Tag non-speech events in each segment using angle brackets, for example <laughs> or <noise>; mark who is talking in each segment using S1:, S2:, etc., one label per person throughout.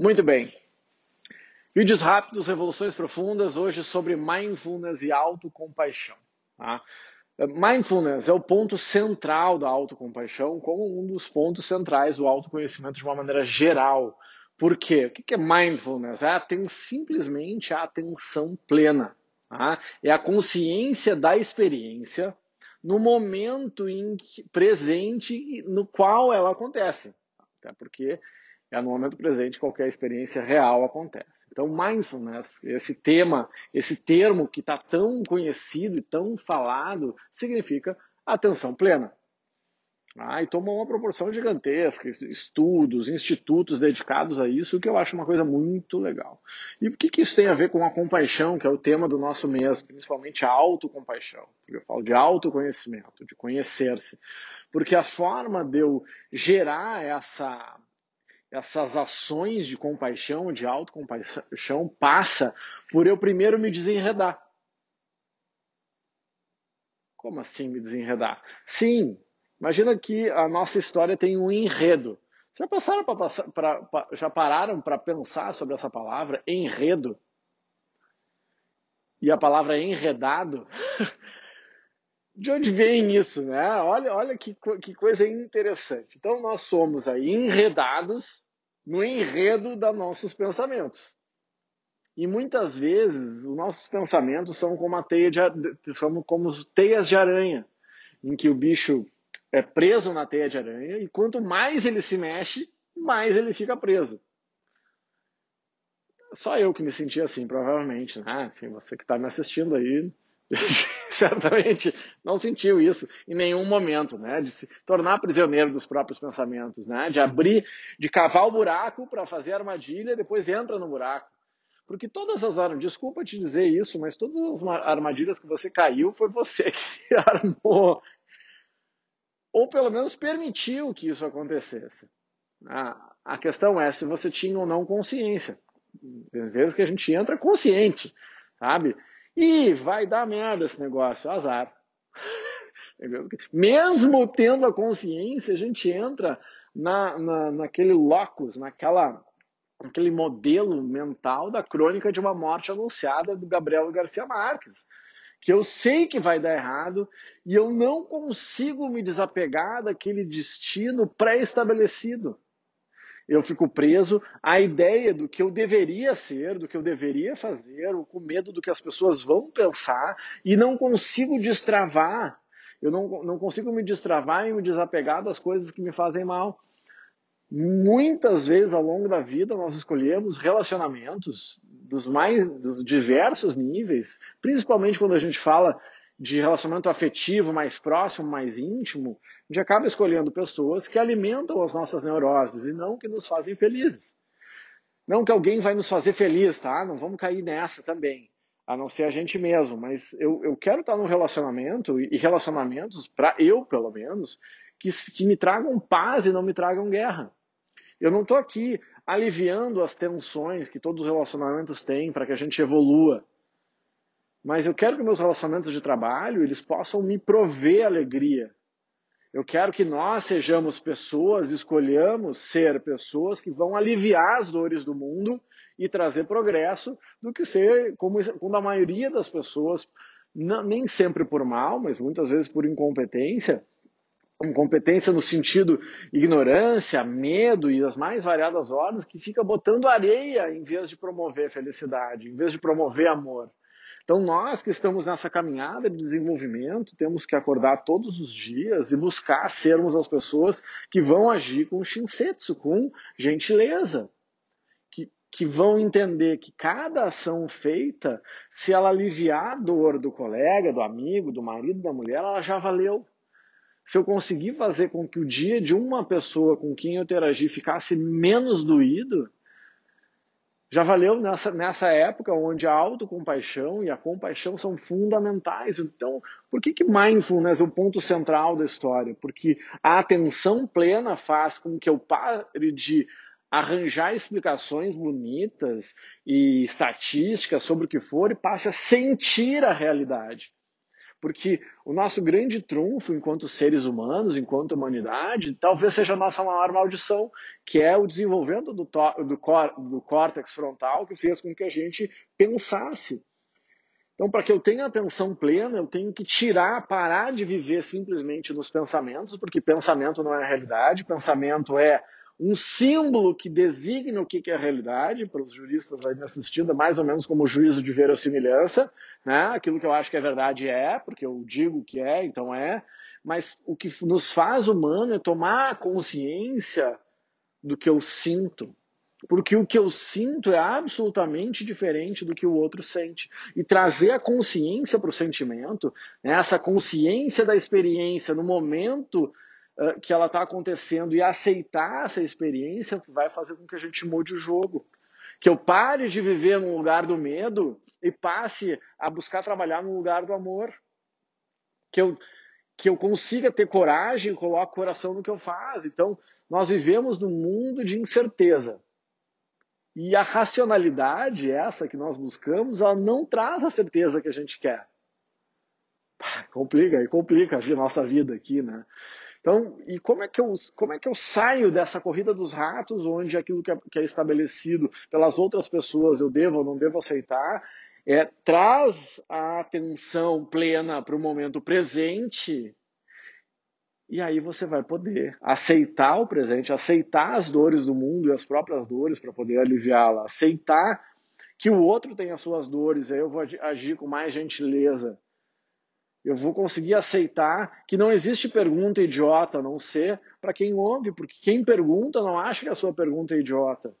S1: Muito bem. Vídeos rápidos, revoluções profundas, hoje sobre mindfulness e autocompaixão. Tá? Mindfulness é o ponto central da autocompaixão, como um dos pontos centrais do autoconhecimento de uma maneira geral. Por quê? O que é mindfulness? É simplesmente a atenção plena. Tá? É a consciência da experiência no momento em que, presente no qual ela acontece. Até porque é no momento presente qualquer experiência real acontece. Então, mindfulness, esse tema, esse termo que está tão conhecido e tão falado, significa atenção plena. Ah, e tomou uma proporção gigantesca, estudos, institutos dedicados a isso, o que eu acho uma coisa muito legal. E o que, que isso tem a ver com a compaixão, que é o tema do nosso mês, principalmente a autocompaixão? Porque eu falo de autoconhecimento, de conhecer-se. Porque a forma de eu gerar essa, essas ações de compaixão, de autocompaixão, passa por eu primeiro me desenredar. Como assim me desenredar? Sim, imagina que a nossa história tem um enredo. Já, passaram pra já pararam para pensar sobre essa palavra, enredo? E a palavra enredado? <laughs> de onde vem isso, né? Olha, olha que, que coisa interessante. Então nós somos aí enredados no enredo dos nossos pensamentos. E muitas vezes os nossos pensamentos são como a teia de, são como teias de aranha, em que o bicho é preso na teia de aranha e quanto mais ele se mexe, mais ele fica preso. Só eu que me senti assim, provavelmente, né? Assim, você que está me assistindo aí, <laughs> certamente não sentiu isso em nenhum momento, né? De se tornar prisioneiro dos próprios pensamentos, né? De abrir, de cavar o buraco para fazer a armadilha e depois entra no buraco. Porque todas as armadilhas, desculpa te dizer isso, mas todas as armadilhas que você caiu foi você <laughs> que armou. Ou pelo menos permitiu que isso acontecesse. A questão é se você tinha ou não consciência. Às vezes que a gente entra consciente, sabe? E vai dar merda esse negócio, azar. Mesmo tendo a consciência, a gente entra na, na, naquele locus, naquela, naquele modelo mental da crônica de uma morte anunciada do Gabriel Garcia Marques. Que eu sei que vai dar errado e eu não consigo me desapegar daquele destino pré-estabelecido eu fico preso à ideia do que eu deveria ser, do que eu deveria fazer, com medo do que as pessoas vão pensar e não consigo destravar. Eu não, não consigo me destravar e me desapegar das coisas que me fazem mal. Muitas vezes ao longo da vida nós escolhemos relacionamentos dos mais dos diversos níveis, principalmente quando a gente fala de relacionamento afetivo mais próximo, mais íntimo, a gente acaba escolhendo pessoas que alimentam as nossas neuroses e não que nos fazem felizes. Não que alguém vai nos fazer feliz, tá? Não vamos cair nessa também, a não ser a gente mesmo. Mas eu, eu quero estar num relacionamento e relacionamentos, para eu pelo menos, que, que me tragam paz e não me tragam guerra. Eu não estou aqui aliviando as tensões que todos os relacionamentos têm para que a gente evolua. Mas eu quero que meus relacionamentos de trabalho eles possam me prover alegria. Eu quero que nós sejamos pessoas, escolhamos ser pessoas que vão aliviar as dores do mundo e trazer progresso, do que ser como quando a maioria das pessoas, não, nem sempre por mal, mas muitas vezes por incompetência, incompetência no sentido ignorância, medo e as mais variadas ordens, que fica botando areia em vez de promover felicidade, em vez de promover amor. Então, nós que estamos nessa caminhada de desenvolvimento, temos que acordar todos os dias e buscar sermos as pessoas que vão agir com shinsetsu, com gentileza. Que, vão entender que cada ação feita, se ela aliviar a dor do colega, do amigo, do marido, da mulher, ela já valeu. Se eu conseguir fazer com que o dia de uma pessoa com quem eu interagi ficasse menos doído, já valeu nessa, nessa época onde a autocompaixão e a compaixão são fundamentais. Então, por que, que mindfulness é o ponto central da história? Porque a atenção plena faz com que eu pare de arranjar explicações bonitas e estatísticas sobre o que for e passe a sentir a realidade. Porque o nosso grande trunfo enquanto seres humanos, enquanto humanidade, talvez seja a nossa maior maldição, que é o desenvolvimento do, do, do córtex frontal que fez com que a gente pensasse. Então, para que eu tenha atenção plena, eu tenho que tirar, parar de viver simplesmente nos pensamentos, porque pensamento não é realidade, pensamento é um símbolo que designa o que é a realidade, para os juristas aí me assistindo, mais ou menos como o juízo de verossimilhança, né? aquilo que eu acho que é verdade é, porque eu digo que é, então é, mas o que nos faz humano é tomar consciência do que eu sinto, porque o que eu sinto é absolutamente diferente do que o outro sente. E trazer a consciência para o sentimento, né? essa consciência da experiência no momento que ela está acontecendo e aceitar essa experiência que vai fazer com que a gente mude o jogo. Que eu pare de viver num lugar do medo e passe a buscar trabalhar no lugar do amor. Que eu, que eu consiga ter coragem e coloque o coração no que eu faço. Então, nós vivemos num mundo de incerteza. E a racionalidade, essa que nós buscamos, ela não traz a certeza que a gente quer. complica, complica a nossa vida aqui, né? Então, e como é que eu, como é que eu saio dessa corrida dos ratos, onde aquilo que é, que é estabelecido pelas outras pessoas eu devo ou não devo aceitar, é, traz a atenção plena para o momento presente, e aí você vai poder aceitar o presente, aceitar as dores do mundo e as próprias dores para poder aliviá-la, aceitar que o outro tem as suas dores, aí eu vou agir com mais gentileza eu vou conseguir aceitar que não existe pergunta idiota, a não ser para quem ouve, porque quem pergunta não acha que a sua pergunta é idiota.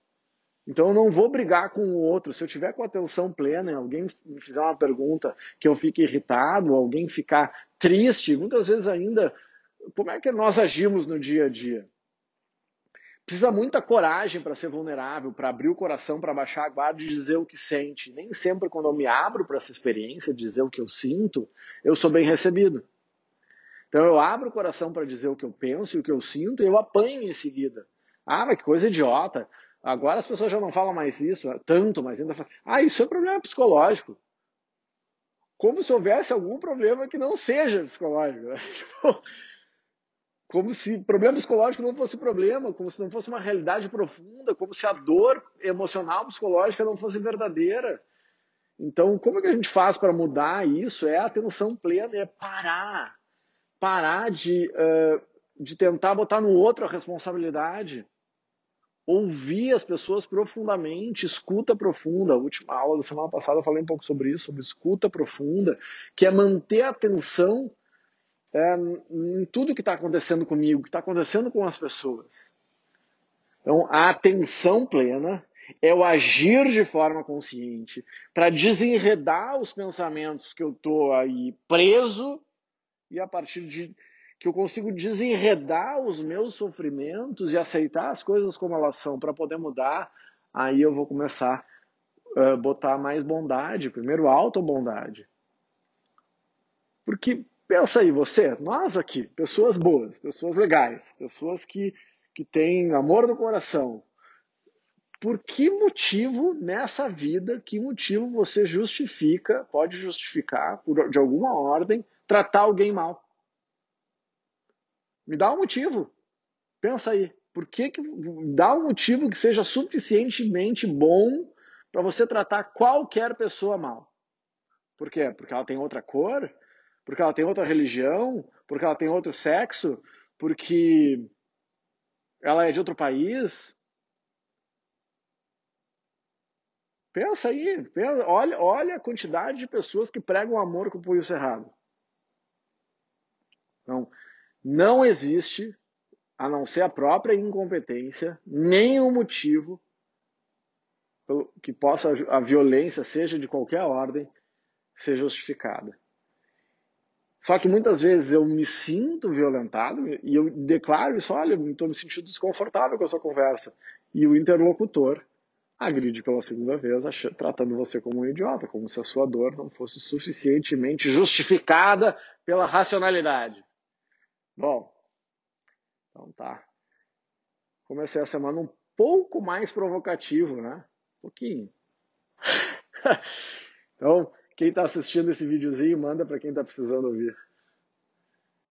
S1: Então eu não vou brigar com o outro. Se eu tiver com atenção plena alguém me fizer uma pergunta que eu fique irritado, alguém ficar triste, muitas vezes ainda, como é que nós agimos no dia a dia? Precisa muita coragem para ser vulnerável, para abrir o coração, para baixar a guarda e dizer o que sente. Nem sempre, quando eu me abro para essa experiência, dizer o que eu sinto, eu sou bem recebido. Então eu abro o coração para dizer o que eu penso e o que eu sinto e eu apanho em seguida. Ah, mas que coisa idiota. Agora as pessoas já não falam mais isso, tanto, mas ainda falam. Ah, isso é problema psicológico. Como se houvesse algum problema que não seja psicológico. <laughs> Tipo, como se problema psicológico não fosse problema, como se não fosse uma realidade profunda, como se a dor emocional psicológica não fosse verdadeira. Então, como é que a gente faz para mudar isso? É atenção plena, é parar. Parar de, uh, de tentar botar no outro a responsabilidade. Ouvir as pessoas profundamente, escuta profunda. A última aula da semana passada eu falei um pouco sobre isso, sobre escuta profunda, que é manter a atenção é, em tudo que está acontecendo comigo, que está acontecendo com as pessoas. Então, a atenção plena é o agir de forma consciente para desenredar os pensamentos que eu estou aí preso e a partir de que eu consigo desenredar os meus sofrimentos e aceitar as coisas como elas são para poder mudar, aí eu vou começar a uh, botar mais bondade, primeiro auto-bondade. Porque Pensa aí, você, nós aqui, pessoas boas, pessoas legais, pessoas que, que têm amor no coração. Por que motivo nessa vida, que motivo você justifica, pode justificar, por, de alguma ordem, tratar alguém mal? Me dá um motivo. Pensa aí. Por que, que dá um motivo que seja suficientemente bom para você tratar qualquer pessoa mal? Por quê? Porque ela tem outra cor? Porque ela tem outra religião, porque ela tem outro sexo, porque ela é de outro país. Pensa aí, pensa, olha, olha a quantidade de pessoas que pregam amor com o punho cerrado. Então, não existe, a não ser a própria incompetência, nenhum motivo que possa a violência, seja de qualquer ordem, ser justificada. Só que muitas vezes eu me sinto violentado e eu declaro isso, olha, estou me sentindo desconfortável com essa conversa. E o interlocutor agride pela segunda vez, tratando você como um idiota, como se a sua dor não fosse suficientemente justificada pela racionalidade. Bom, então tá. Comecei a semana um pouco mais provocativo, né? Um pouquinho. <laughs> então, quem está assistindo esse videozinho, manda para quem está precisando ouvir.